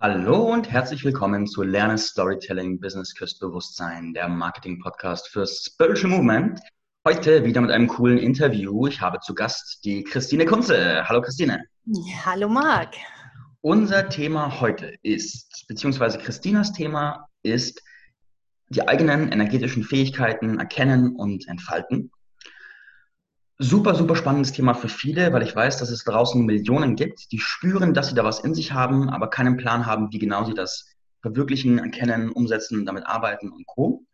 Hallo und herzlich willkommen zu Lerne Storytelling Business Küst Bewusstsein, der Marketing-Podcast für Spiritual Movement. Heute wieder mit einem coolen Interview. Ich habe zu Gast die Christine Kunze. Hallo Christine. Hallo Marc. Unser Thema heute ist, beziehungsweise Christinas Thema ist, die eigenen energetischen Fähigkeiten erkennen und entfalten. Super, super spannendes Thema für viele, weil ich weiß, dass es draußen Millionen gibt, die spüren, dass sie da was in sich haben, aber keinen Plan haben, wie genau sie das verwirklichen, erkennen, umsetzen, damit arbeiten und Co.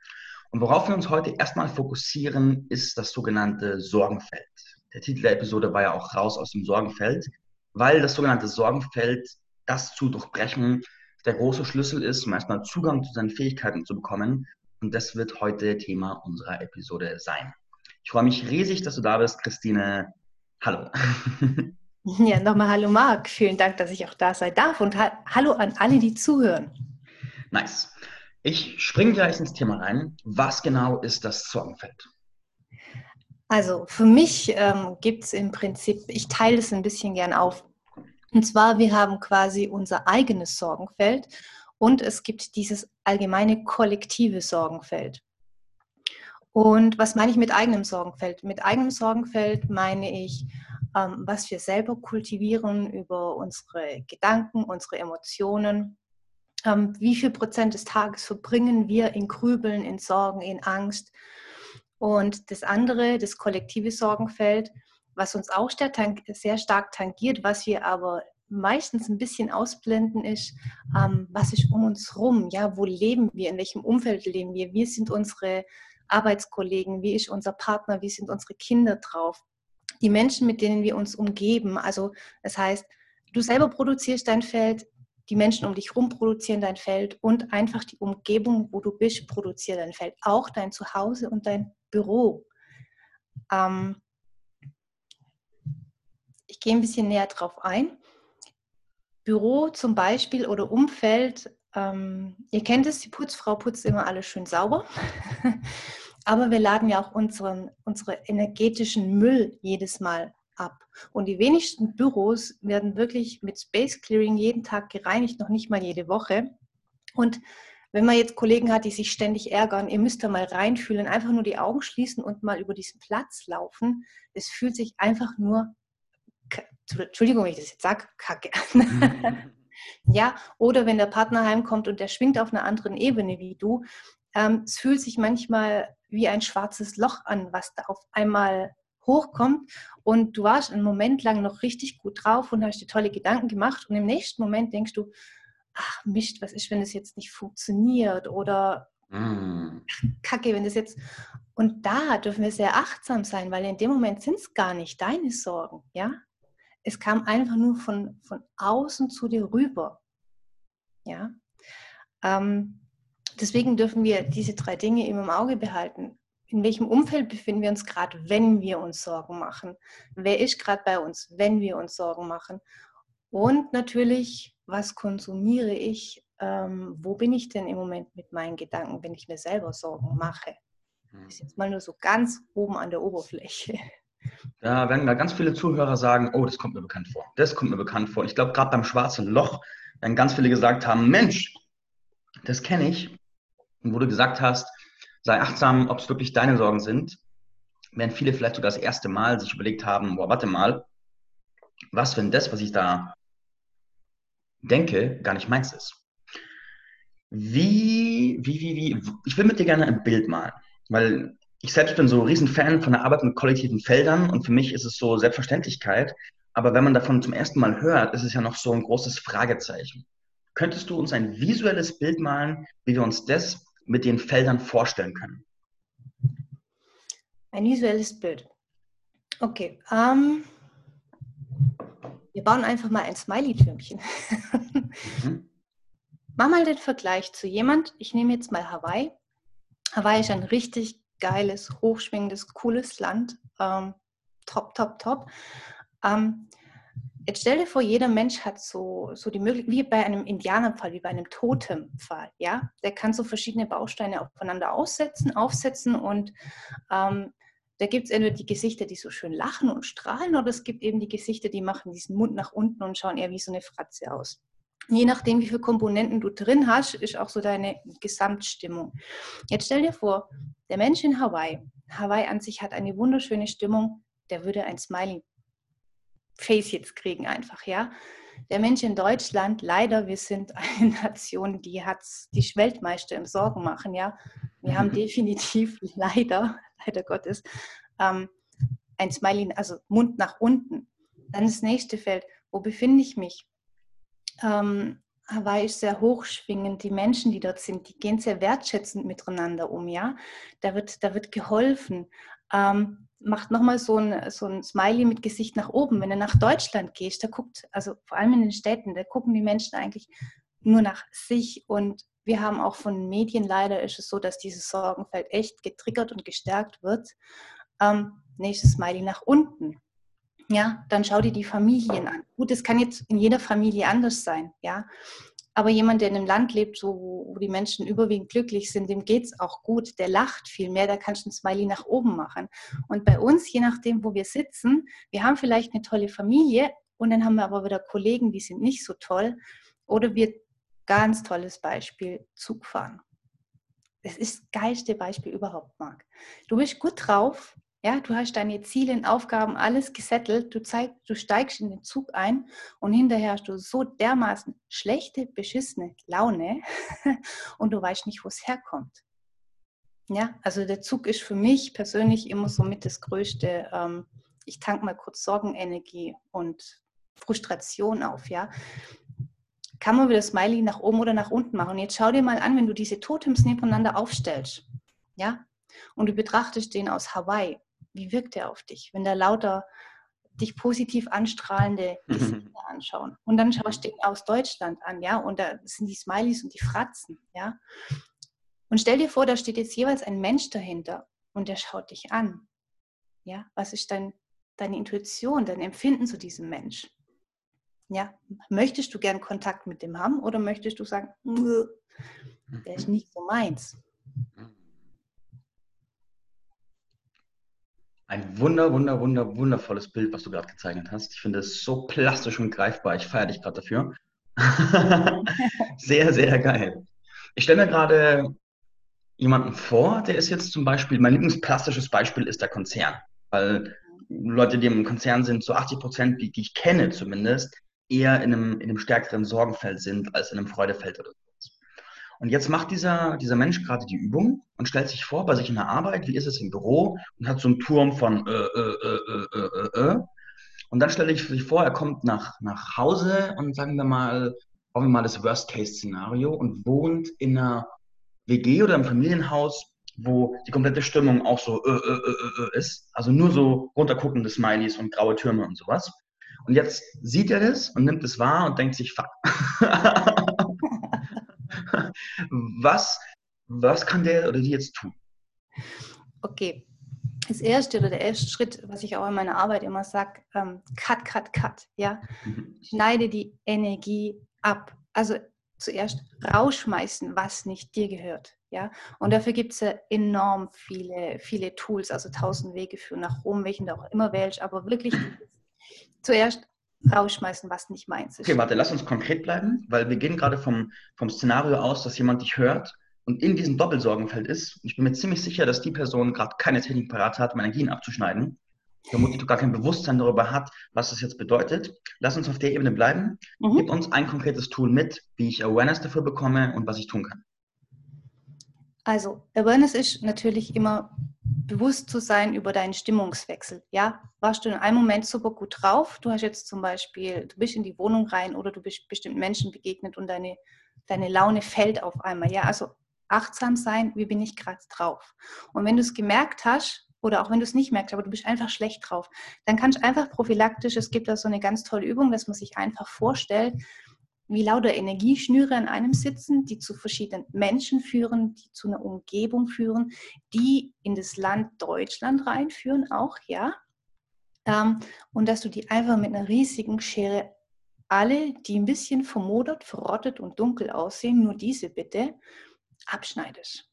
Und worauf wir uns heute erstmal fokussieren, ist das sogenannte Sorgenfeld. Der Titel der Episode war ja auch raus aus dem Sorgenfeld, weil das sogenannte Sorgenfeld, das zu durchbrechen, der große Schlüssel ist, um erstmal Zugang zu seinen Fähigkeiten zu bekommen. Und das wird heute Thema unserer Episode sein. Ich freue mich riesig, dass du da bist, Christine. Hallo. Ja, nochmal Hallo Marc. Vielen Dank, dass ich auch da sein darf und ha Hallo an alle, die zuhören. Nice. Ich springe gleich ins Thema rein. Was genau ist das Sorgenfeld? Also für mich ähm, gibt es im Prinzip, ich teile es ein bisschen gern auf. Und zwar, wir haben quasi unser eigenes Sorgenfeld und es gibt dieses allgemeine kollektive Sorgenfeld. Und was meine ich mit eigenem Sorgenfeld? Mit eigenem Sorgenfeld meine ich, ähm, was wir selber kultivieren über unsere Gedanken, unsere Emotionen. Ähm, wie viel Prozent des Tages verbringen wir in Grübeln, in Sorgen, in Angst? Und das andere, das kollektive Sorgenfeld, was uns auch sehr stark tangiert, was wir aber meistens ein bisschen ausblenden, ist, ähm, was ist um uns rum? Ja, wo leben wir? In welchem Umfeld leben wir? Wie sind unsere Arbeitskollegen, wie ist unser Partner, wie sind unsere Kinder drauf, die Menschen, mit denen wir uns umgeben. Also das heißt, du selber produzierst dein Feld, die Menschen um dich herum produzieren dein Feld und einfach die Umgebung, wo du bist, produziert dein Feld. Auch dein Zuhause und dein Büro. Ähm ich gehe ein bisschen näher drauf ein. Büro zum Beispiel oder Umfeld ähm, ihr kennt es, die Putzfrau putzt immer alles schön sauber. Aber wir laden ja auch unseren, unsere energetischen Müll jedes Mal ab. Und die wenigsten Büros werden wirklich mit Space Clearing jeden Tag gereinigt, noch nicht mal jede Woche. Und wenn man jetzt Kollegen hat, die sich ständig ärgern, ihr müsst da mal reinfühlen, einfach nur die Augen schließen und mal über diesen Platz laufen. Es fühlt sich einfach nur, Entschuldigung, wenn ich das jetzt sage, kacke. Ja, oder wenn der Partner heimkommt und der schwingt auf einer anderen Ebene wie du, ähm, es fühlt sich manchmal wie ein schwarzes Loch an, was da auf einmal hochkommt. Und du warst einen Moment lang noch richtig gut drauf und hast dir tolle Gedanken gemacht. Und im nächsten Moment denkst du, ach Mist, was ist, wenn das jetzt nicht funktioniert? Oder mm. Kacke, wenn das jetzt und da dürfen wir sehr achtsam sein, weil in dem Moment sind es gar nicht deine Sorgen, ja, es kam einfach nur von, von außen zu dir rüber. Ja? Ähm, deswegen dürfen wir diese drei Dinge immer im Auge behalten. In welchem Umfeld befinden wir uns gerade, wenn wir uns Sorgen machen? Wer ist gerade bei uns, wenn wir uns Sorgen machen? Und natürlich, was konsumiere ich? Ähm, wo bin ich denn im Moment mit meinen Gedanken, wenn ich mir selber Sorgen mache? Das ist jetzt mal nur so ganz oben an der Oberfläche. Da werden da ganz viele Zuhörer sagen, oh, das kommt mir bekannt vor. Das kommt mir bekannt vor. Ich glaube, gerade beim schwarzen Loch werden ganz viele gesagt haben, Mensch, das kenne ich. Und wo du gesagt hast, sei achtsam, ob es wirklich deine Sorgen sind, werden viele vielleicht sogar das erste Mal sich überlegt haben, boah, warte mal, was, wenn das, was ich da denke, gar nicht meins ist. Wie, wie, wie, wie, ich will mit dir gerne ein Bild malen, weil ich selbst bin so ein Riesenfan von der Arbeit mit kollektiven Feldern und für mich ist es so Selbstverständlichkeit. Aber wenn man davon zum ersten Mal hört, ist es ja noch so ein großes Fragezeichen. Könntest du uns ein visuelles Bild malen, wie wir uns das mit den Feldern vorstellen können? Ein visuelles Bild. Okay. Ähm, wir bauen einfach mal ein Smiley-Türmchen. mhm. Mach mal den Vergleich zu jemand, ich nehme jetzt mal Hawaii. Hawaii ist ein richtig geiles, hochschwingendes, cooles Land. Ähm, top, top, top. Ähm, jetzt stell dir vor, jeder Mensch hat so, so die Möglichkeit, wie bei einem Indianerpfahl, wie bei einem Totempfahl, ja, der kann so verschiedene Bausteine aufeinander aussetzen, aufsetzen und ähm, da gibt es entweder die Gesichter, die so schön lachen und strahlen, oder es gibt eben die Gesichter, die machen diesen Mund nach unten und schauen eher wie so eine Fratze aus. Je nachdem, wie viele Komponenten du drin hast, ist auch so deine Gesamtstimmung. Jetzt stell dir vor, der Mensch in Hawaii, Hawaii an sich hat eine wunderschöne Stimmung, der würde ein Smiling Face jetzt kriegen einfach, ja. Der Mensch in Deutschland, leider, wir sind eine Nation, die hat die Weltmeister im Sorgen machen, ja. Wir haben definitiv leider, leider Gottes, ähm, ein Smiley, also Mund nach unten. Dann das nächste Feld, wo befinde ich mich? Ähm, Hawaii ist sehr hochschwingend. Die Menschen, die dort sind, die gehen sehr wertschätzend miteinander um, ja. Da wird, da wird geholfen. Ähm, macht nochmal so ein, so ein Smiley mit Gesicht nach oben. Wenn du nach Deutschland gehst, da guckt, also vor allem in den Städten, da gucken die Menschen eigentlich nur nach sich und wir haben auch von Medien leider ist es so, dass dieses Sorgenfeld echt getriggert und gestärkt wird. Ähm, nächstes Smiley nach unten. Ja, dann schau dir die Familien an. Gut, es kann jetzt in jeder Familie anders sein, ja. Aber jemand, der in einem Land lebt, so, wo, die Menschen überwiegend glücklich sind, dem geht es auch gut, der lacht viel mehr, da kannst du ein Smiley nach oben machen. Und bei uns, je nachdem, wo wir sitzen, wir haben vielleicht eine tolle Familie und dann haben wir aber wieder Kollegen, die sind nicht so toll. Oder wir, ganz tolles Beispiel, Zug fahren. Das ist das geilste Beispiel überhaupt, Marc. Du bist gut drauf, ja, du hast deine Ziele und Aufgaben alles gesettelt, du, zeig, du steigst in den Zug ein und hinterher hast du so dermaßen schlechte, beschissene Laune und du weißt nicht, wo es herkommt. Ja, also der Zug ist für mich persönlich immer so mit das Größte. Ähm, ich tank mal kurz Sorgenenergie und Frustration auf, ja. Kann man wieder Smiley nach oben oder nach unten machen. Und jetzt schau dir mal an, wenn du diese Totems nebeneinander aufstellst, ja, und du betrachtest den aus Hawaii wie wirkt er auf dich, wenn da lauter dich positiv anstrahlende Gesichter anschauen. Und dann schaust du ihn aus Deutschland an, ja, und da sind die Smileys und die Fratzen, ja. Und stell dir vor, da steht jetzt jeweils ein Mensch dahinter und der schaut dich an. Ja, was ist dein, deine Intuition, dein Empfinden zu diesem Mensch? Ja, möchtest du gern Kontakt mit dem haben oder möchtest du sagen, der ist nicht so meins? Ein wunder, wunder, wunder, wundervolles Bild, was du gerade gezeichnet hast. Ich finde es so plastisch und greifbar. Ich feiere dich gerade dafür. sehr, sehr geil. Ich stelle mir gerade jemanden vor, der ist jetzt zum Beispiel, mein lieblingsplastisches Beispiel ist der Konzern. Weil Leute, die im Konzern sind, so 80 Prozent, die, die ich kenne zumindest, eher in einem, in einem stärkeren Sorgenfeld sind als in einem Freudefeld oder so. Und jetzt macht dieser, dieser Mensch gerade die Übung und stellt sich vor, bei sich in der Arbeit, wie ist es im Büro und hat so einen Turm von äh, äh, äh, äh, äh, äh. Und dann stelle ich sich vor, er kommt nach, nach Hause und sagen wir mal, bauen wir mal das Worst-Case-Szenario und wohnt in einer WG oder im Familienhaus, wo die komplette Stimmung auch so äh, äh, äh, äh, ist. Also nur so runterguckende Smileys und graue Türme und sowas. Und jetzt sieht er das und nimmt es wahr und denkt sich, fuck. was, was kann der oder die jetzt tun? Okay. Das erste oder der erste Schritt, was ich auch in meiner Arbeit immer sage, ähm, cut, cut, cut. Ja? Mhm. Schneide die Energie ab. Also zuerst rausschmeißen, was nicht dir gehört. Ja? Und dafür gibt es ja enorm viele, viele Tools, also tausend Wege für nach Rom, welchen du auch immer wählst, aber wirklich zuerst rausschmeißen, was nicht meins ist. Okay, warte, lass uns konkret bleiben, weil wir gehen gerade vom, vom Szenario aus, dass jemand dich hört und in diesem Doppelsorgenfeld ist. Ich bin mir ziemlich sicher, dass die Person gerade keine Technik parat hat, um Energien abzuschneiden. Vermutlich gar kein Bewusstsein darüber hat, was das jetzt bedeutet. Lass uns auf der Ebene bleiben. Mhm. Gib uns ein konkretes Tool mit, wie ich Awareness dafür bekomme und was ich tun kann. Also, Awareness ist natürlich immer bewusst zu sein über deinen Stimmungswechsel. Ja, warst du in einem Moment super gut drauf? Du hast jetzt zum Beispiel, du bist in die Wohnung rein oder du bist bestimmten Menschen begegnet und deine, deine Laune fällt auf einmal. Ja, also achtsam sein, wie bin ich gerade drauf? Und wenn du es gemerkt hast, oder auch wenn du es nicht merkst, aber du bist einfach schlecht drauf, dann kannst du einfach prophylaktisch, es gibt da so eine ganz tolle Übung, dass man sich einfach vorstellt, wie lauter Energieschnüre an einem sitzen, die zu verschiedenen Menschen führen, die zu einer Umgebung führen, die in das Land Deutschland reinführen, auch, ja. Ähm, und dass du die einfach mit einer riesigen Schere alle, die ein bisschen vermodert, verrottet und dunkel aussehen, nur diese bitte, abschneidest.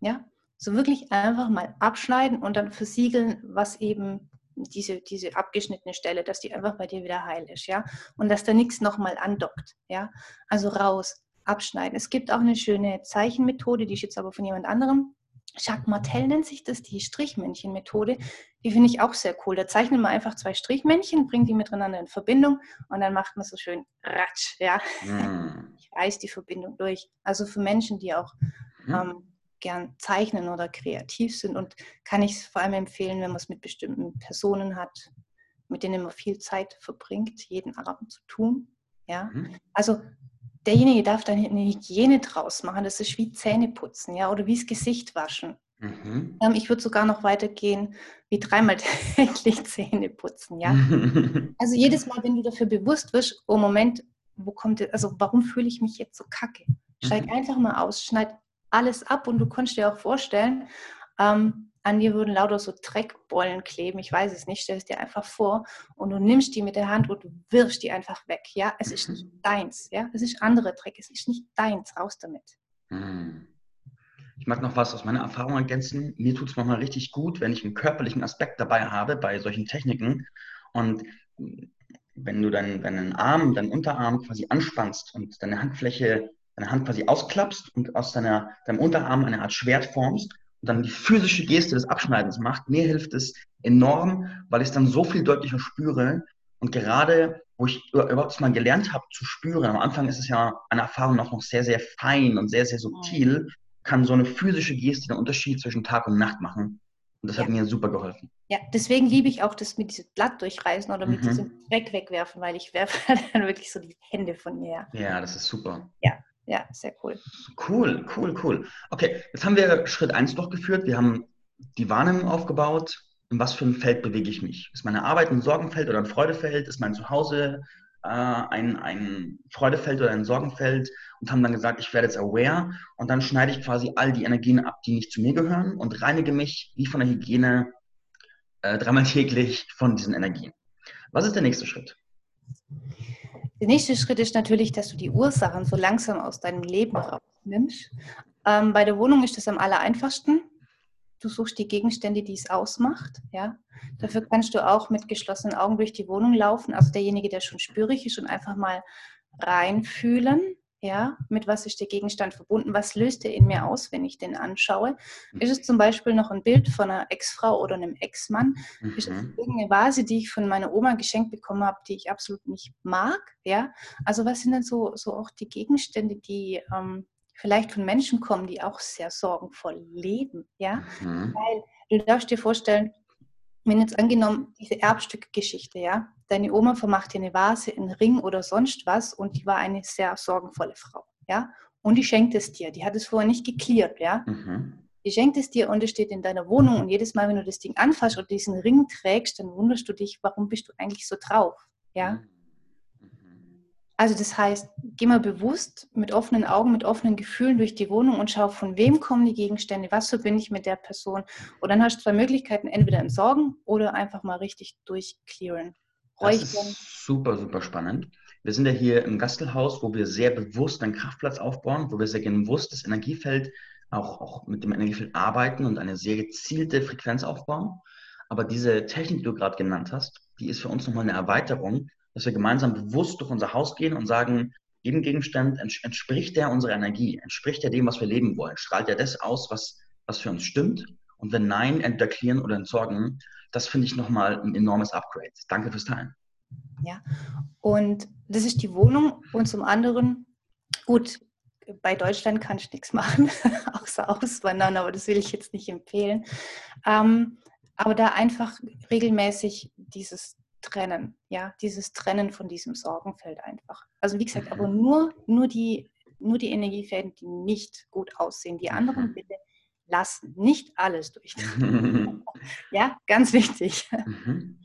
Ja, so wirklich einfach mal abschneiden und dann versiegeln, was eben diese, diese abgeschnittene Stelle, dass die einfach bei dir wieder heil ist, ja. Und dass da nichts nochmal andockt, ja. Also raus, abschneiden. Es gibt auch eine schöne Zeichenmethode, die ist jetzt aber von jemand anderem. Jacques Martel nennt sich das, die Strichmännchen-Methode. Die finde ich auch sehr cool. Da zeichnet man einfach zwei Strichmännchen, bringt die miteinander in Verbindung und dann macht man so schön ratsch, ja. Mm. Ich reiß die Verbindung durch. Also für Menschen, die auch mm. ähm, gern zeichnen oder kreativ sind und kann ich es vor allem empfehlen, wenn man es mit bestimmten Personen hat, mit denen man viel Zeit verbringt, jeden Abend zu tun. Ja, mm. also derjenige darf dann eine Hygiene draus machen. Das ist wie Zähne putzen, ja, oder wie das Gesicht waschen. Mhm. Ähm, ich würde sogar noch weitergehen, wie dreimal täglich Zähne putzen, ja. also jedes Mal, wenn du dafür bewusst wirst, oh Moment, wo kommt, also warum fühle ich mich jetzt so kacke? Steig mhm. einfach mal aus, schneid alles ab und du kannst dir auch vorstellen, ähm, an dir würden lauter so Dreckbollen kleben, ich weiß es nicht, stell es dir einfach vor und du nimmst die mit der Hand und wirfst die einfach weg, ja, es ist nicht mhm. deins, ja, es ist andere Dreck, es ist nicht deins, raus damit. Mhm. Ich mag noch was aus meiner Erfahrung ergänzen. Mir tut es manchmal richtig gut, wenn ich einen körperlichen Aspekt dabei habe bei solchen Techniken und wenn du deinen, deinen Arm, deinen Unterarm quasi anspannst und deine Handfläche, deine Hand quasi ausklappst und aus deiner, deinem Unterarm eine Art Schwert formst und dann die physische Geste des Abschneidens macht, mir hilft es enorm, weil ich es dann so viel deutlicher spüre. Und gerade, wo ich überhaupt mal gelernt habe zu spüren, am Anfang ist es ja eine Erfahrung auch noch sehr, sehr fein und sehr, sehr subtil, kann so eine physische Geste den Unterschied zwischen Tag und Nacht machen. Und das ja. hat mir super geholfen. Ja, deswegen liebe ich auch das mit diesem Blatt durchreißen oder mit mhm. diesem Dreck wegwerfen, weil ich werfe dann wirklich so die Hände von mir. Ja, das ist super. Ja, ja, sehr cool. Cool, cool, cool. Okay, jetzt haben wir Schritt 1 durchgeführt. Wir haben die Wahrnehmung aufgebaut. In was für ein Feld bewege ich mich? Ist meine Arbeit ein Sorgenfeld oder ein Freudefeld? Ist mein Zuhause äh, ein, ein Freudefeld oder ein Sorgenfeld? Und haben dann gesagt, ich werde jetzt aware. Und dann schneide ich quasi all die Energien ab, die nicht zu mir gehören und reinige mich wie von der Hygiene äh, dreimal täglich von diesen Energien. Was ist der nächste Schritt? Der nächste Schritt ist natürlich, dass du die Ursachen so langsam aus deinem Leben rausnimmst. Ähm, bei der Wohnung ist das am aller einfachsten. Du suchst die Gegenstände, die es ausmacht. Ja? Dafür kannst du auch mit geschlossenen Augen durch die Wohnung laufen. Also derjenige, der schon spürig ist und einfach mal reinfühlen, ja, mit was ist der Gegenstand verbunden? Was löst er in mir aus, wenn ich den anschaue? Ist es zum Beispiel noch ein Bild von einer Ex-Frau oder einem Ex-Mann? Mhm. Ist es irgendeine Vase, die ich von meiner Oma geschenkt bekommen habe, die ich absolut nicht mag? Ja, also was sind denn so, so auch die Gegenstände, die ähm, vielleicht von Menschen kommen, die auch sehr sorgenvoll leben? Ja, mhm. weil du darfst dir vorstellen, wenn jetzt angenommen diese Erbstückgeschichte, ja, deine Oma vermacht dir eine Vase, einen Ring oder sonst was und die war eine sehr sorgenvolle Frau, ja, und die schenkt es dir. Die hat es vorher nicht geklärt, ja. Mhm. Die schenkt es dir und es steht in deiner Wohnung und jedes Mal, wenn du das Ding anfasst oder diesen Ring trägst, dann wunderst du dich, warum bist du eigentlich so drauf, ja. Mhm. Also das heißt, geh mal bewusst mit offenen Augen, mit offenen Gefühlen durch die Wohnung und schau, von wem kommen die Gegenstände, was verbinde ich mit der Person. Und dann hast du zwei Möglichkeiten, entweder entsorgen oder einfach mal richtig durchclearen. Das ist super, super spannend. Wir sind ja hier im Gastelhaus, wo wir sehr bewusst einen Kraftplatz aufbauen, wo wir sehr bewusst das Energiefeld auch, auch mit dem Energiefeld arbeiten und eine sehr gezielte Frequenz aufbauen. Aber diese Technik, die du gerade genannt hast, die ist für uns nochmal eine Erweiterung, dass wir gemeinsam bewusst durch unser Haus gehen und sagen, jedem Gegenstand entspricht der unserer Energie, entspricht der dem, was wir leben wollen, strahlt er das aus, was, was für uns stimmt. Und wenn nein, entweder clearen oder entsorgen, das finde ich nochmal ein enormes Upgrade. Danke fürs Teilen. Ja, und das ist die Wohnung. Und zum anderen, gut, bei Deutschland kann ich nichts machen, außer auswandern, aber das will ich jetzt nicht empfehlen. Ähm, aber da einfach regelmäßig dieses trennen, ja, dieses Trennen von diesem Sorgenfeld einfach. Also wie gesagt, aber mhm. nur, nur, die, nur die Energiefäden, die nicht gut aussehen. Die anderen mhm. bitte lassen, nicht alles durchtrennen. ja, ganz wichtig. Mhm.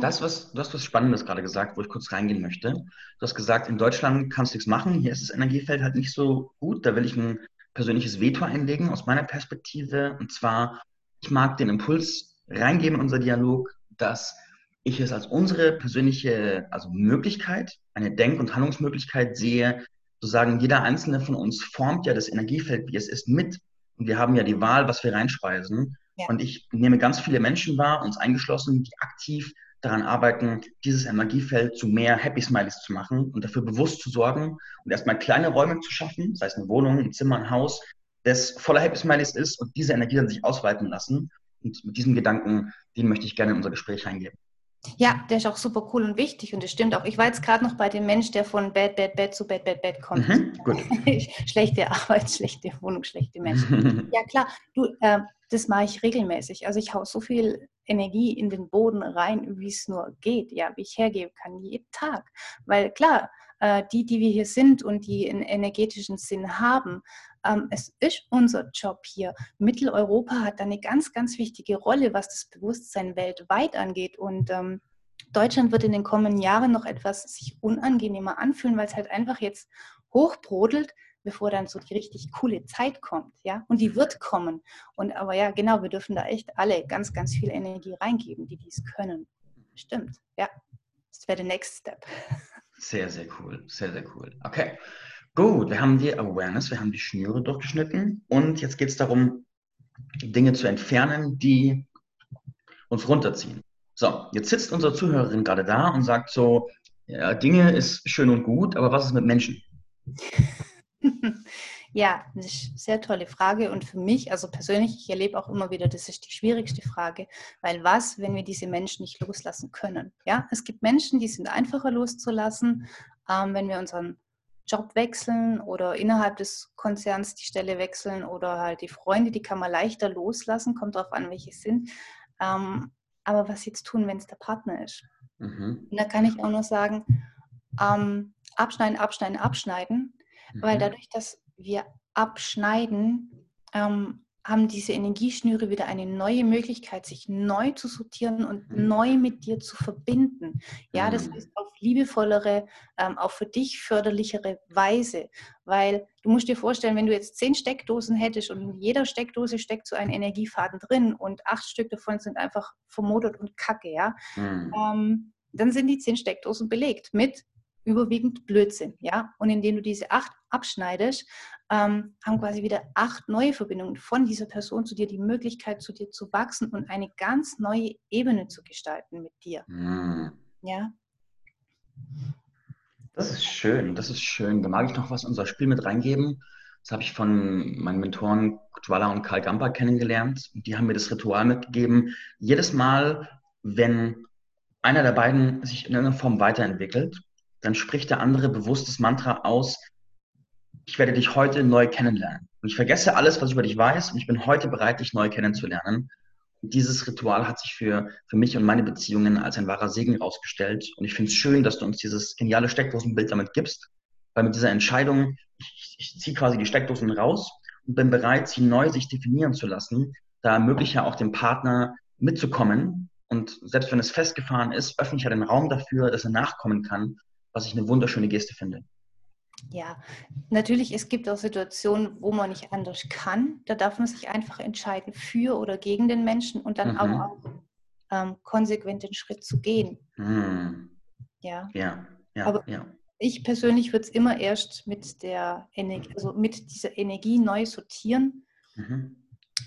Das, was, du hast was Spannendes gerade gesagt, wo ich kurz reingehen möchte. Du hast gesagt, in Deutschland kannst du nichts machen, hier ist das Energiefeld halt nicht so gut, da will ich ein persönliches Veto einlegen aus meiner Perspektive. Und zwar, ich mag den Impuls reingeben in unser Dialog, dass ich es als unsere persönliche also Möglichkeit, eine Denk- und Handlungsmöglichkeit sehe, zu sagen, jeder einzelne von uns formt ja das Energiefeld, wie es ist, mit. Und wir haben ja die Wahl, was wir reinspeisen. Ja. Und ich nehme ganz viele Menschen wahr, uns eingeschlossen, die aktiv daran arbeiten, dieses Energiefeld zu mehr Happy Smileys zu machen und dafür bewusst zu sorgen und erstmal kleine Räume zu schaffen, sei es eine Wohnung, ein Zimmer, ein Haus, das voller Happy Smileys ist und diese Energie dann sich ausweiten lassen. Und mit diesem Gedanken, den möchte ich gerne in unser Gespräch reingeben. Ja, der ist auch super cool und wichtig und das stimmt auch. Ich war jetzt gerade noch bei dem Mensch, der von Bad, Bad, Bad zu Bad, Bad, Bad kommt. Mhm, schlechte Arbeit, schlechte Wohnung, schlechte Menschen. ja klar, du, äh, das mache ich regelmäßig. Also ich haue so viel Energie in den Boden rein, wie es nur geht, ja, wie ich hergeben kann, jeden Tag. Weil klar, äh, die, die wir hier sind und die einen energetischen Sinn haben, ähm, es ist unser Job hier. Mitteleuropa hat da eine ganz, ganz wichtige Rolle, was das Bewusstsein weltweit angeht. Und ähm, Deutschland wird in den kommenden Jahren noch etwas sich unangenehmer anfühlen, weil es halt einfach jetzt hochbrodelt, bevor dann so die richtig coole Zeit kommt, ja. Und die wird kommen. Und aber ja, genau, wir dürfen da echt alle ganz, ganz viel Energie reingeben, die dies können. Stimmt, ja. Das wäre der Next Step. Sehr, sehr cool, sehr, sehr cool. Okay. Gut, wir haben die Awareness, wir haben die Schnüre durchgeschnitten und jetzt geht es darum, Dinge zu entfernen, die uns runterziehen. So, jetzt sitzt unsere Zuhörerin gerade da und sagt so, ja, Dinge ist schön und gut, aber was ist mit Menschen? Ja, das ist eine sehr tolle Frage und für mich, also persönlich, ich erlebe auch immer wieder, das ist die schwierigste Frage, weil was, wenn wir diese Menschen nicht loslassen können? Ja, es gibt Menschen, die sind einfacher loszulassen, ähm, wenn wir unseren Job wechseln oder innerhalb des Konzerns die Stelle wechseln oder halt die Freunde, die kann man leichter loslassen, kommt darauf an, welche es sind. Ähm, aber was jetzt tun, wenn es der Partner ist? Mhm. Und da kann ich auch nur sagen, ähm, abschneiden, abschneiden, abschneiden, mhm. weil dadurch, dass wir abschneiden, ähm, haben diese Energieschnüre wieder eine neue Möglichkeit, sich neu zu sortieren und mhm. neu mit dir zu verbinden. Ja, das mhm. heißt auf liebevollere, ähm, auch für dich förderlichere Weise. Weil du musst dir vorstellen, wenn du jetzt zehn Steckdosen hättest und in jeder Steckdose steckt so ein Energiefaden drin und acht Stück davon sind einfach vermodert und kacke, ja, mhm. ähm, dann sind die zehn Steckdosen belegt mit überwiegend Blödsinn, ja. Und indem du diese acht abschneidest, ähm, haben quasi wieder acht neue Verbindungen von dieser Person zu dir die Möglichkeit, zu dir zu wachsen und eine ganz neue Ebene zu gestalten mit dir. Mhm. Ja. Das ist schön, das ist schön. Da mag ich noch was in unser Spiel mit reingeben. Das habe ich von meinen Mentoren Kutwala und Karl Gamper kennengelernt. Die haben mir das Ritual mitgegeben. Jedes Mal, wenn einer der beiden sich in irgendeiner Form weiterentwickelt, dann spricht der andere bewusst das Mantra aus, ich werde dich heute neu kennenlernen. Und ich vergesse alles, was ich über dich weiß und ich bin heute bereit, dich neu kennenzulernen. Und dieses Ritual hat sich für, für mich und meine Beziehungen als ein wahrer Segen herausgestellt. Und ich finde es schön, dass du uns dieses geniale Steckdosenbild damit gibst, weil mit dieser Entscheidung, ich, ich ziehe quasi die Steckdosen raus und bin bereit, sie neu sich definieren zu lassen, da ermögliche ja auch dem Partner mitzukommen. Und selbst wenn es festgefahren ist, öffne ich ja den Raum dafür, dass er nachkommen kann, was ich eine wunderschöne Geste finde. Ja, natürlich, es gibt auch Situationen, wo man nicht anders kann. Da darf man sich einfach entscheiden, für oder gegen den Menschen und dann mhm. auch ähm, konsequent den Schritt zu gehen. Mhm. Ja. Ja, ja, aber ja. Ich persönlich würde es immer erst mit der Energie, also mit dieser Energie neu sortieren, mhm.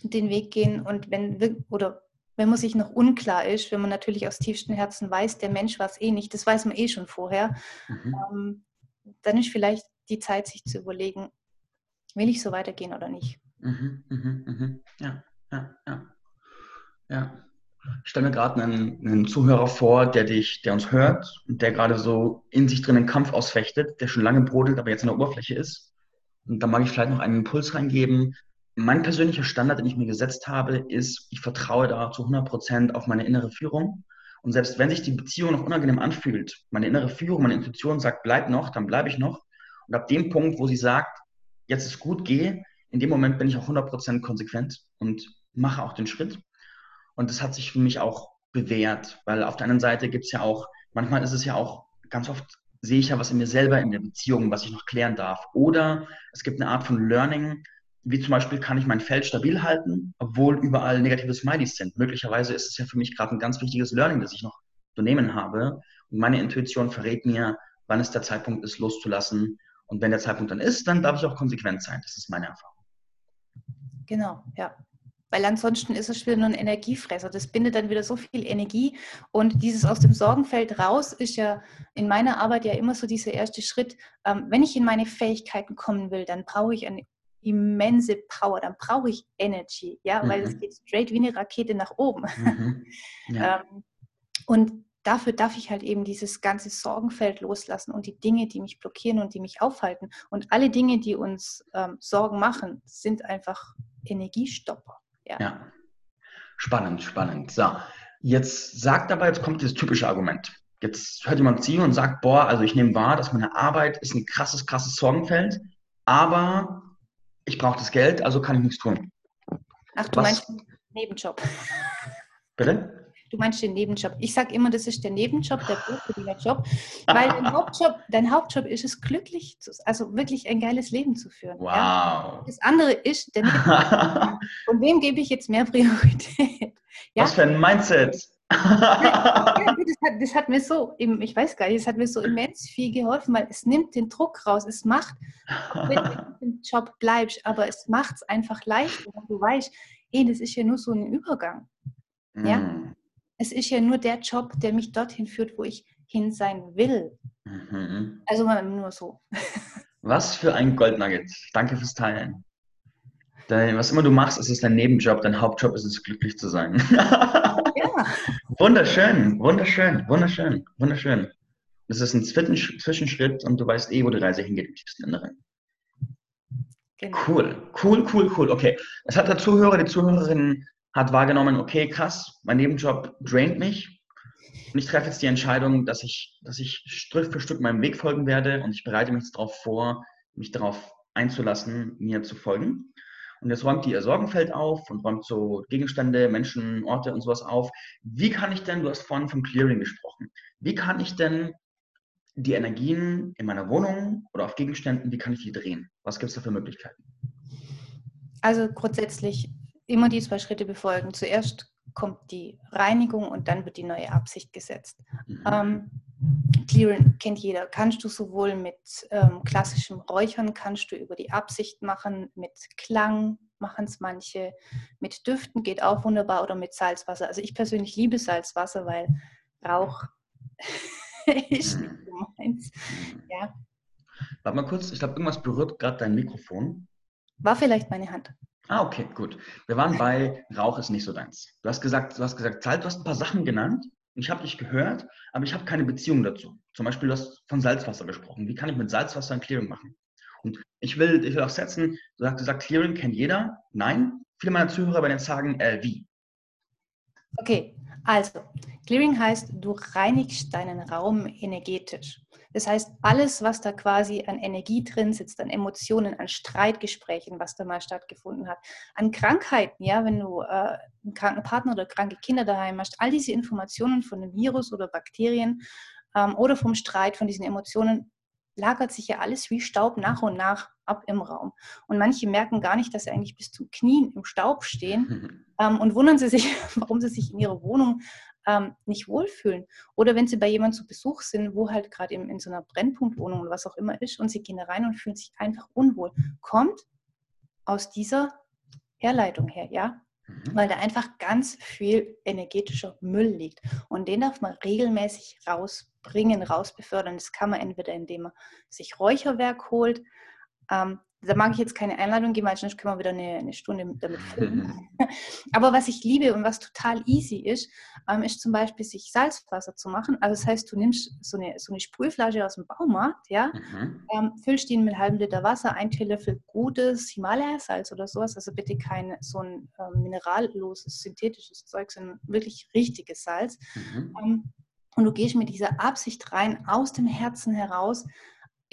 den Weg gehen und wenn oder wenn man sich noch unklar ist, wenn man natürlich aus tiefstem Herzen weiß, der Mensch war es eh nicht, das weiß man eh schon vorher, mhm. ähm, dann ist vielleicht die Zeit, sich zu überlegen, will ich so weitergehen oder nicht. Mhm, mhm, mhm. Ja, ja, ja. Ja. Ich stelle mir gerade einen, einen, Zuhörer vor, der dich, der uns hört und der gerade so in sich drin einen Kampf ausfechtet, der schon lange brodelt, aber jetzt an der Oberfläche ist. Und da mag ich vielleicht noch einen Impuls reingeben. Mein persönlicher Standard, den ich mir gesetzt habe, ist, ich vertraue da zu 100 Prozent auf meine innere Führung. Und selbst wenn sich die Beziehung noch unangenehm anfühlt, meine innere Führung, meine Intuition sagt, bleib noch, dann bleibe ich noch. Und ab dem Punkt, wo sie sagt, jetzt ist gut, geh, in dem Moment bin ich auch 100% konsequent und mache auch den Schritt. Und das hat sich für mich auch bewährt, weil auf der anderen Seite gibt es ja auch, manchmal ist es ja auch, ganz oft sehe ich ja was in mir selber in der Beziehung, was ich noch klären darf. Oder es gibt eine Art von Learning, wie zum Beispiel kann ich mein Feld stabil halten, obwohl überall negative Smileys sind. Möglicherweise ist es ja für mich gerade ein ganz wichtiges Learning, das ich noch zu nehmen habe. Und meine Intuition verrät mir, wann es der Zeitpunkt ist, loszulassen und wenn der Zeitpunkt dann ist, dann darf ich auch konsequent sein. Das ist meine Erfahrung. Genau, ja. weil ansonsten ist es wieder nur ein Energiefresser. Das bindet dann wieder so viel Energie und dieses aus dem Sorgenfeld raus ist ja in meiner Arbeit ja immer so dieser erste Schritt. Ähm, wenn ich in meine Fähigkeiten kommen will, dann brauche ich eine immense Power, dann brauche ich Energy, ja, mhm. weil es geht straight wie eine Rakete nach oben. Mhm. Ja. ähm, und dafür darf ich halt eben dieses ganze Sorgenfeld loslassen und die Dinge, die mich blockieren und die mich aufhalten. Und alle Dinge, die uns ähm, Sorgen machen, sind einfach Energiestopper. Ja. ja. Spannend, spannend. So, jetzt sagt aber, jetzt kommt dieses typische Argument. Jetzt hört jemand zu und sagt, boah, also ich nehme wahr, dass meine Arbeit ist ein krasses, krasses Sorgenfeld, aber ich brauche das Geld, also kann ich nichts tun. Ach, du Was? meinst Nebenjob. Bitte? Du meinst den Nebenjob. Ich sage immer, das ist der Nebenjob, der Job, weil dein Hauptjob, dein Hauptjob ist es, glücklich, zu, also wirklich ein geiles Leben zu führen. Wow. Ja? Das andere ist der Nebenjob. Und wem gebe ich jetzt mehr Priorität? Ja? Was für ein Mindset. Das, hat, das, hat, mir so, ich weiß gar nicht, es hat mir so immens viel geholfen, weil es nimmt den Druck raus. Es macht, wenn du im Job bleibst, aber es macht es einfach leichter, wenn du weißt, hey, das ist ja nur so ein Übergang. Ja? Mm es ist ja nur der Job, der mich dorthin führt, wo ich hin sein will. Mhm. Also nur so. Was für ein Goldnugget. Danke fürs Teilen. Dein, was immer du machst, ist es dein Nebenjob, dein Hauptjob ist es, glücklich zu sein. ja. Wunderschön, wunderschön, wunderschön, wunderschön. Das ist ein Zwischenschritt und du weißt eh, wo die Reise hingeht im tiefsten Inneren. Genau. Cool, cool, cool, cool. Okay. Es hat der Zuhörer, die Zuhörerin hat wahrgenommen, okay, krass, mein Nebenjob draint mich. Und ich treffe jetzt die Entscheidung, dass ich, dass ich Stück für Stück meinem Weg folgen werde und ich bereite mich jetzt darauf vor, mich darauf einzulassen, mir zu folgen. Und jetzt räumt die ihr Sorgenfeld auf und räumt so Gegenstände, Menschen, Orte und sowas auf. Wie kann ich denn, du hast vorhin vom Clearing gesprochen, wie kann ich denn die Energien in meiner Wohnung oder auf Gegenständen, wie kann ich die drehen? Was gibt es da für Möglichkeiten? Also grundsätzlich immer die zwei Schritte befolgen. Zuerst kommt die Reinigung und dann wird die neue Absicht gesetzt. Mhm. Ähm, Clearing kennt jeder. Kannst du sowohl mit ähm, klassischem Räuchern, kannst du über die Absicht machen, mit Klang machen es manche, mit Düften geht auch wunderbar oder mit Salzwasser. Also ich persönlich liebe Salzwasser, weil Rauch ist nicht so meins. Ja. Warte mal kurz, ich glaube, irgendwas berührt gerade dein Mikrofon. War vielleicht meine Hand. Ah, okay, gut. Wir waren bei Rauch ist nicht so deins. Du hast gesagt, du hast gesagt, Salz, du hast ein paar Sachen genannt ich habe dich gehört, aber ich habe keine Beziehung dazu. Zum Beispiel, du hast von Salzwasser gesprochen. Wie kann ich mit Salzwasser ein Clearing machen? Und ich will, ich will auch setzen, du sagst, du sagst, Clearing kennt jeder. Nein, viele meiner Zuhörer werden jetzt sagen, äh, wie? Okay, also, Clearing heißt, du reinigst deinen Raum energetisch. Das heißt, alles, was da quasi an Energie drin sitzt, an Emotionen, an Streitgesprächen, was da mal stattgefunden hat, an Krankheiten, ja, wenn du äh, einen kranken Partner oder kranke Kinder daheim hast, all diese Informationen von einem Virus oder Bakterien ähm, oder vom Streit, von diesen Emotionen, lagert sich ja alles wie Staub nach und nach ab im Raum. Und manche merken gar nicht, dass sie eigentlich bis zum Knien im Staub stehen ähm, und wundern sie sich, warum sie sich in ihrer Wohnung ähm, nicht wohlfühlen. Oder wenn sie bei jemandem zu Besuch sind, wo halt gerade in, in so einer Brennpunktwohnung oder was auch immer ist und sie gehen da rein und fühlen sich einfach unwohl, kommt aus dieser Herleitung her, ja? Mhm. Weil da einfach ganz viel energetischer Müll liegt. Und den darf man regelmäßig rausbringen, rausbefördern. Das kann man entweder, indem man sich Räucherwerk holt, ähm, da mag ich jetzt keine Einladung geben, weil sonst können wir wieder eine, eine Stunde damit filmen. Aber was ich liebe und was total easy ist, ähm, ist zum Beispiel sich Salzwasser zu machen. Also das heißt, du nimmst so eine, so eine Sprühflasche aus dem Baumarkt, ja, mhm. ähm, füllst die mit einem halben Liter Wasser, ein Teelöffel gutes Himalaya-Salz oder sowas, also bitte kein so ein ähm, mineralloses, synthetisches Zeug, sondern wirklich richtiges Salz. Mhm. Ähm, und du gehst mit dieser Absicht rein, aus dem Herzen heraus,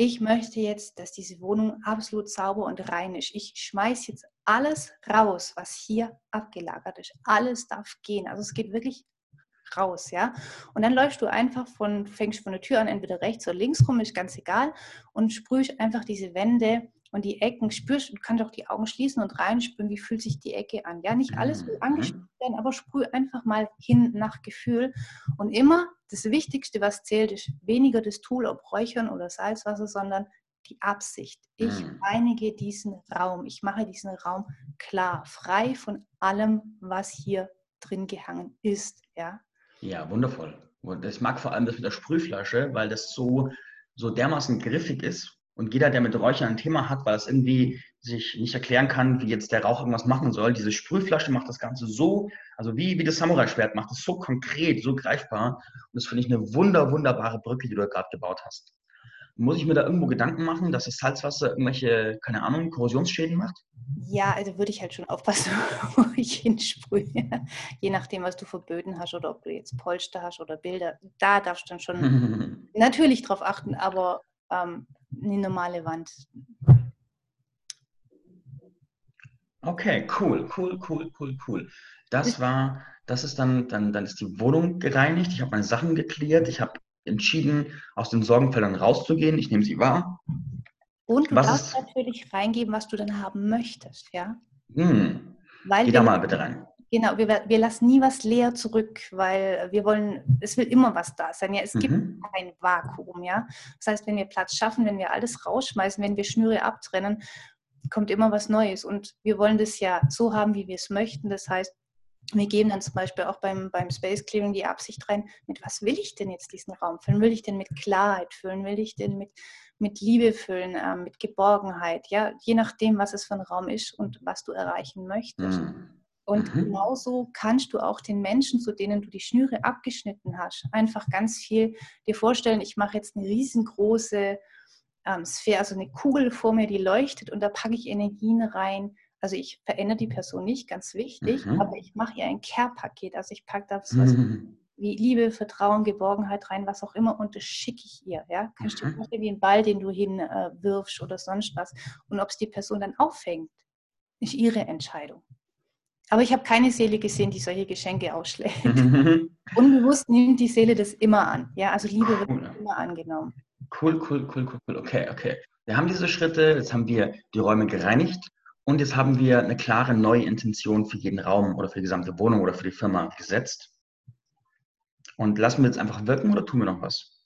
ich möchte jetzt, dass diese Wohnung absolut sauber und rein ist. Ich schmeiße jetzt alles raus, was hier abgelagert ist. Alles darf gehen. Also es geht wirklich raus, ja. Und dann läufst du einfach von, fängst von der Tür an, entweder rechts oder links rum, ist ganz egal, und sprühst einfach diese Wände und die Ecken spürst und kannst auch die Augen schließen und reinspüren, wie fühlt sich die Ecke an. Ja, nicht alles will mhm. angespürt werden, aber sprüh einfach mal hin nach Gefühl. Und immer das Wichtigste, was zählt, ist weniger das Tool, ob Räuchern oder Salzwasser, sondern die Absicht. Ich mhm. reinige diesen Raum. Ich mache diesen Raum klar, frei von allem, was hier drin gehangen ist. Ja, ja wundervoll. Und ich mag vor allem das mit der Sprühflasche, weil das so, so dermaßen griffig ist. Und jeder, der mit Räuchern ein Thema hat, weil es irgendwie sich nicht erklären kann, wie jetzt der Rauch irgendwas machen soll, diese Sprühflasche macht das Ganze so, also wie, wie das Samurai-Schwert macht es so konkret, so greifbar. Und das finde ich eine wunder, wunderbare Brücke, die du gerade gebaut hast. Muss ich mir da irgendwo Gedanken machen, dass das Salzwasser irgendwelche, keine Ahnung, Korrosionsschäden macht? Ja, also würde ich halt schon aufpassen, wo ich hinsprühe. Je nachdem, was du für Böden hast oder ob du jetzt Polster hast oder Bilder. Da darfst du dann schon natürlich drauf achten, aber ähm, eine normale Wand. Okay, cool, cool, cool, cool, cool. Das war, das ist dann, dann, dann ist die Wohnung gereinigt. Ich habe meine Sachen geklärt. Ich habe entschieden, aus den Sorgenfeldern rauszugehen. Ich nehme sie wahr. Und du was darfst ist, natürlich reingeben, was du dann haben möchtest, ja? Hm. Weil Geh da mal bitte rein. Genau, wir, wir lassen nie was leer zurück, weil wir wollen, es will immer was da sein. Ja, es gibt mhm. kein Vakuum, ja. Das heißt, wenn wir Platz schaffen, wenn wir alles rausschmeißen, wenn wir Schnüre abtrennen, kommt immer was Neues. Und wir wollen das ja so haben, wie wir es möchten. Das heißt, wir geben dann zum Beispiel auch beim, beim Space Clearing die Absicht rein, mit was will ich denn jetzt diesen Raum füllen? Will ich denn mit Klarheit füllen? Will ich denn mit, mit Liebe füllen, äh, mit Geborgenheit? Ja, je nachdem, was es für ein Raum ist und was du erreichen möchtest. Mhm. Und mhm. genauso kannst du auch den Menschen, zu denen du die Schnüre abgeschnitten hast, einfach ganz viel dir vorstellen, ich mache jetzt eine riesengroße ähm, Sphäre, also eine Kugel vor mir, die leuchtet und da packe ich Energien rein, also ich verändere die Person nicht, ganz wichtig, mhm. aber ich mache ihr ein Care-Paket. Also ich packe da was mhm. wie Liebe, Vertrauen, Geborgenheit rein, was auch immer, und das schicke ich ihr. Ja? Kannst du dir mhm. vorstellen, wie ein Ball, den du hinwirfst äh, oder sonst was. Und ob es die Person dann auffängt, ist ihre Entscheidung. Aber ich habe keine Seele gesehen, die solche Geschenke ausschlägt. Unbewusst nimmt die Seele das immer an. Ja, also Liebe wird immer angenommen. Cool, cool, cool, cool, cool. Okay, okay. Wir haben diese Schritte, jetzt haben wir die Räume gereinigt und jetzt haben wir eine klare neue Intention für jeden Raum oder für die gesamte Wohnung oder für die Firma gesetzt. Und lassen wir jetzt einfach wirken oder tun wir noch was?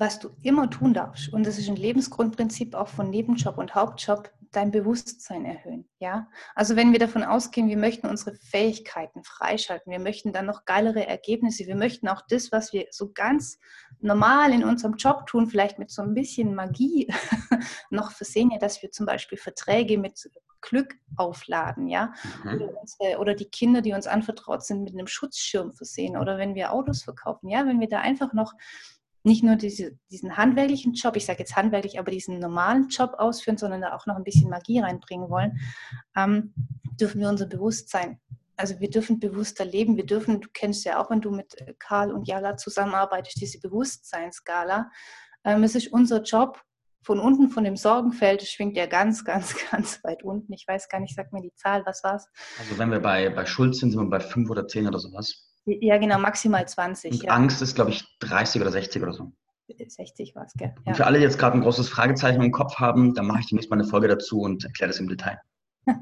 Was du immer tun darfst, und das ist ein Lebensgrundprinzip auch von Nebenjob und Hauptjob, dein Bewusstsein erhöhen. Ja? Also wenn wir davon ausgehen, wir möchten unsere Fähigkeiten freischalten, wir möchten dann noch geilere Ergebnisse, wir möchten auch das, was wir so ganz normal in unserem Job tun, vielleicht mit so ein bisschen Magie noch versehen, ja, dass wir zum Beispiel Verträge mit Glück aufladen, ja, mhm. oder, unsere, oder, die Kinder, die uns anvertraut sind, mit einem Schutzschirm versehen, oder wenn wir Autos verkaufen, ja, wenn wir da einfach noch nicht nur diese, diesen handwerklichen Job, ich sage jetzt handwerklich, aber diesen normalen Job ausführen, sondern da auch noch ein bisschen Magie reinbringen wollen, ähm, dürfen wir unser Bewusstsein, also wir dürfen bewusster leben, wir dürfen, du kennst ja auch, wenn du mit Karl und Jala zusammenarbeitest, diese Bewusstseinsskala. Ähm, es ist unser Job, von unten von dem Sorgenfeld schwingt ja ganz, ganz, ganz weit unten. Ich weiß gar nicht, sag mir die Zahl, was war's? Also wenn wir bei, bei Schuld sind, sind wir bei fünf oder zehn oder sowas. Ja, genau, maximal 20. Und ja. Angst ist, glaube ich, 30 oder 60 oder so. 60 war es, gell? Ja. Und für alle, die jetzt gerade ein großes Fragezeichen im Kopf haben, dann mache ich demnächst mal eine Folge dazu und erkläre das im Detail.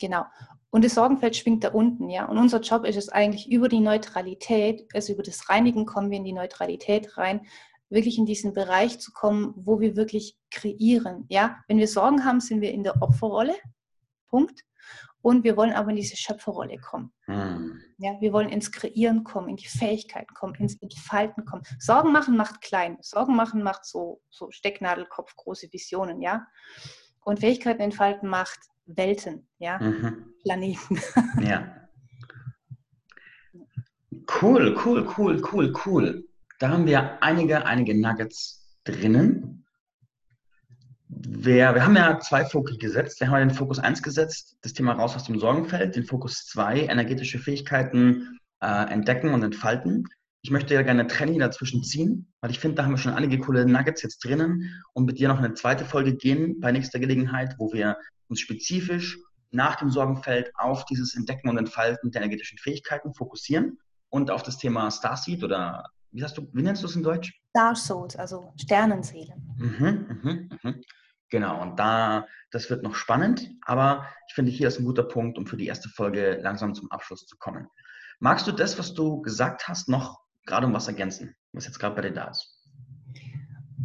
genau. Und das Sorgenfeld schwingt da unten, ja. Und unser Job ist es eigentlich über die Neutralität, also über das Reinigen kommen wir in die Neutralität rein, wirklich in diesen Bereich zu kommen, wo wir wirklich kreieren, ja. Wenn wir Sorgen haben, sind wir in der Opferrolle. Punkt. Und wir wollen aber in diese Schöpferrolle kommen. Hm. Ja, wir wollen ins Kreieren kommen, in die Fähigkeiten kommen, ins Entfalten kommen. Sorgen machen macht klein. Sorgen machen macht so, so Stecknadelkopf, große Visionen, ja. Und Fähigkeiten entfalten macht Welten, ja. Mhm. Planeten. Ja. Cool, cool, cool, cool, cool. Da haben wir einige, einige Nuggets drinnen wir, wir haben ja zwei Fokus gesetzt. Wir haben den Fokus 1 gesetzt, das Thema raus aus dem Sorgenfeld, den Fokus 2, energetische Fähigkeiten äh, entdecken und entfalten. Ich möchte ja gerne Trennung dazwischen ziehen, weil ich finde, da haben wir schon einige coole Nuggets jetzt drinnen und mit dir noch eine zweite Folge gehen bei nächster Gelegenheit, wo wir uns spezifisch nach dem Sorgenfeld auf dieses Entdecken und Entfalten der energetischen Fähigkeiten fokussieren und auf das Thema Starseed oder wie, hast du, wie nennst du es in Deutsch? Star Souls, also Sternenseelen. Mhm, mhm, mhm. Genau, und da, das wird noch spannend, aber ich finde, hier ist ein guter Punkt, um für die erste Folge langsam zum Abschluss zu kommen. Magst du das, was du gesagt hast, noch gerade um was ergänzen, was jetzt gerade bei dir da ist?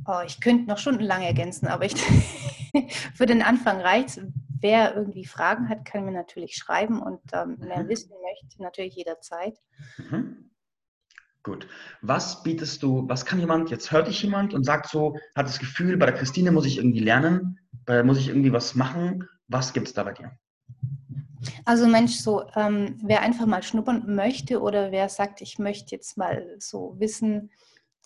Oh, ich könnte noch stundenlang ergänzen, aber ich, für den Anfang reicht Wer irgendwie Fragen hat, kann mir natürlich schreiben und ähm, mehr mhm. wissen möchte, natürlich jederzeit. Mhm. Gut. Was bietest du, was kann jemand, jetzt hört dich jemand und sagt so, hat das Gefühl, bei der Christine muss ich irgendwie lernen, bei, muss ich irgendwie was machen. Was gibt es da bei dir? Also Mensch, so ähm, wer einfach mal schnuppern möchte oder wer sagt, ich möchte jetzt mal so wissen,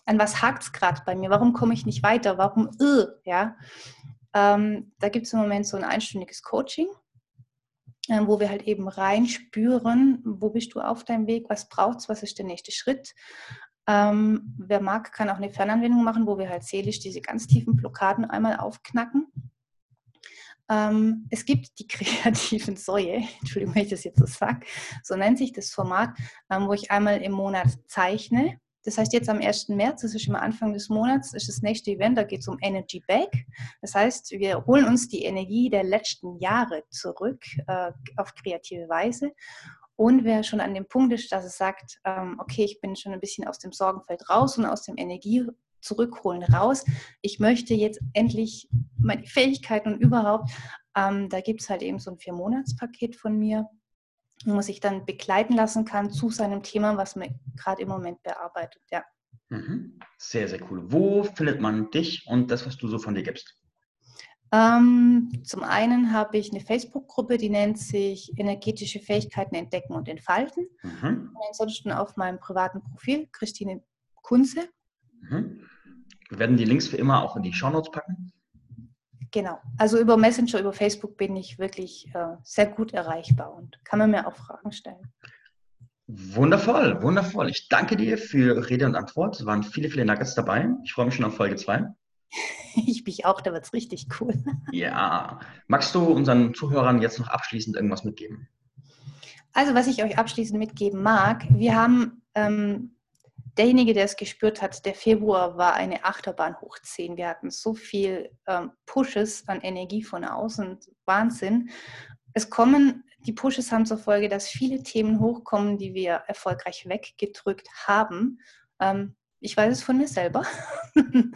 an was hakt es gerade bei mir, warum komme ich nicht weiter, warum, äh, ja, ähm, da gibt es im Moment so ein einstündiges Coaching, wo wir halt eben reinspüren, wo bist du auf deinem Weg, was braucht es, was ist der nächste Schritt. Ähm, wer mag, kann auch eine Fernanwendung machen, wo wir halt seelisch diese ganz tiefen Blockaden einmal aufknacken. Ähm, es gibt die kreativen Säue, Entschuldigung, wenn ich das jetzt so sage, so nennt sich das Format, ähm, wo ich einmal im Monat zeichne das heißt, jetzt am 1. März, das ist immer Anfang des Monats, ist das nächste Event, da geht es um Energy Back. Das heißt, wir holen uns die Energie der letzten Jahre zurück äh, auf kreative Weise. Und wer schon an dem Punkt ist, dass es sagt, ähm, okay, ich bin schon ein bisschen aus dem Sorgenfeld raus und aus dem Energie zurückholen raus. Ich möchte jetzt endlich meine Fähigkeiten und überhaupt, ähm, da gibt es halt eben so ein Vier-Monats-Paket von mir, wo man sich dann begleiten lassen kann zu seinem Thema, was man gerade im Moment bearbeitet. Ja. Mhm. Sehr, sehr cool. Wo findet man dich und das, was du so von dir gibst? Ähm, zum einen habe ich eine Facebook-Gruppe, die nennt sich Energetische Fähigkeiten entdecken und entfalten. Mhm. Und ansonsten auf meinem privaten Profil, Christine Kunze. Mhm. Wir werden die Links für immer auch in die Shownotes packen. Genau. Also über Messenger, über Facebook bin ich wirklich äh, sehr gut erreichbar und kann man mir auch Fragen stellen. Wundervoll, wundervoll. Ich danke dir für Rede und Antwort. Es waren viele, viele Nuggets dabei. Ich freue mich schon auf Folge 2. Ich mich auch, da wird es richtig cool. Ja. Magst du unseren Zuhörern jetzt noch abschließend irgendwas mitgeben? Also, was ich euch abschließend mitgeben mag, wir haben ähm, derjenige, der es gespürt hat, der Februar war eine Achterbahn hoch 10. Wir hatten so viel ähm, Pushes an Energie von außen, Wahnsinn. Es kommen, die Pushes haben zur Folge, dass viele Themen hochkommen, die wir erfolgreich weggedrückt haben. Ähm, ich weiß es von mir selber.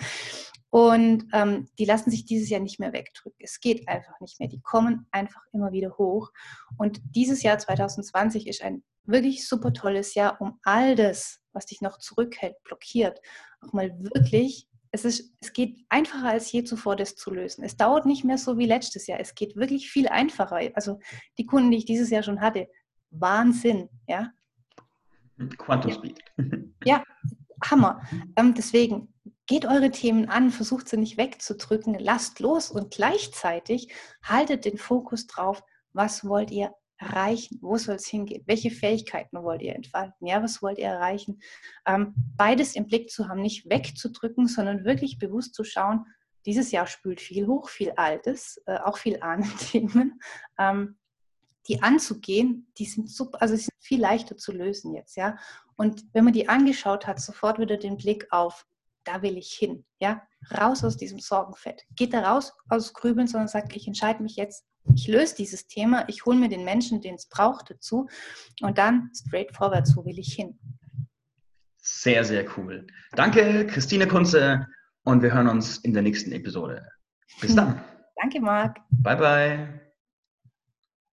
Und ähm, die lassen sich dieses Jahr nicht mehr wegdrücken. Es geht einfach nicht mehr. Die kommen einfach immer wieder hoch. Und dieses Jahr 2020 ist ein wirklich super tolles Jahr, um all das, was dich noch zurückhält, blockiert, auch mal wirklich, es, ist, es geht einfacher als je zuvor, das zu lösen. Es dauert nicht mehr so wie letztes Jahr. Es geht wirklich viel einfacher. Also die Kunden, die ich dieses Jahr schon hatte, Wahnsinn, ja. Quantum Speed. Ja, Hammer. Ähm, deswegen geht eure Themen an, versucht sie nicht wegzudrücken, lasst los und gleichzeitig haltet den Fokus drauf, was wollt ihr erreichen? Wo soll es hingehen? Welche Fähigkeiten wollt ihr entfalten? Ja, was wollt ihr erreichen? Ähm, beides im Blick zu haben, nicht wegzudrücken, sondern wirklich bewusst zu schauen, dieses Jahr spült viel hoch, viel Altes, äh, auch viel Ahnenthemen. Ähm, die anzugehen, die sind super, also sind viel leichter zu lösen jetzt, ja. Und wenn man die angeschaut hat, sofort wieder den Blick auf, da will ich hin, ja. Raus aus diesem Sorgenfett. Geht da raus aus Grübeln, sondern sagt, ich entscheide mich jetzt ich löse dieses Thema, ich hole mir den Menschen, den es braucht, dazu und dann straight forward, so will ich hin. Sehr, sehr cool. Danke, Christine Kunze, und wir hören uns in der nächsten Episode. Bis dann. Danke, Marc. Bye, bye.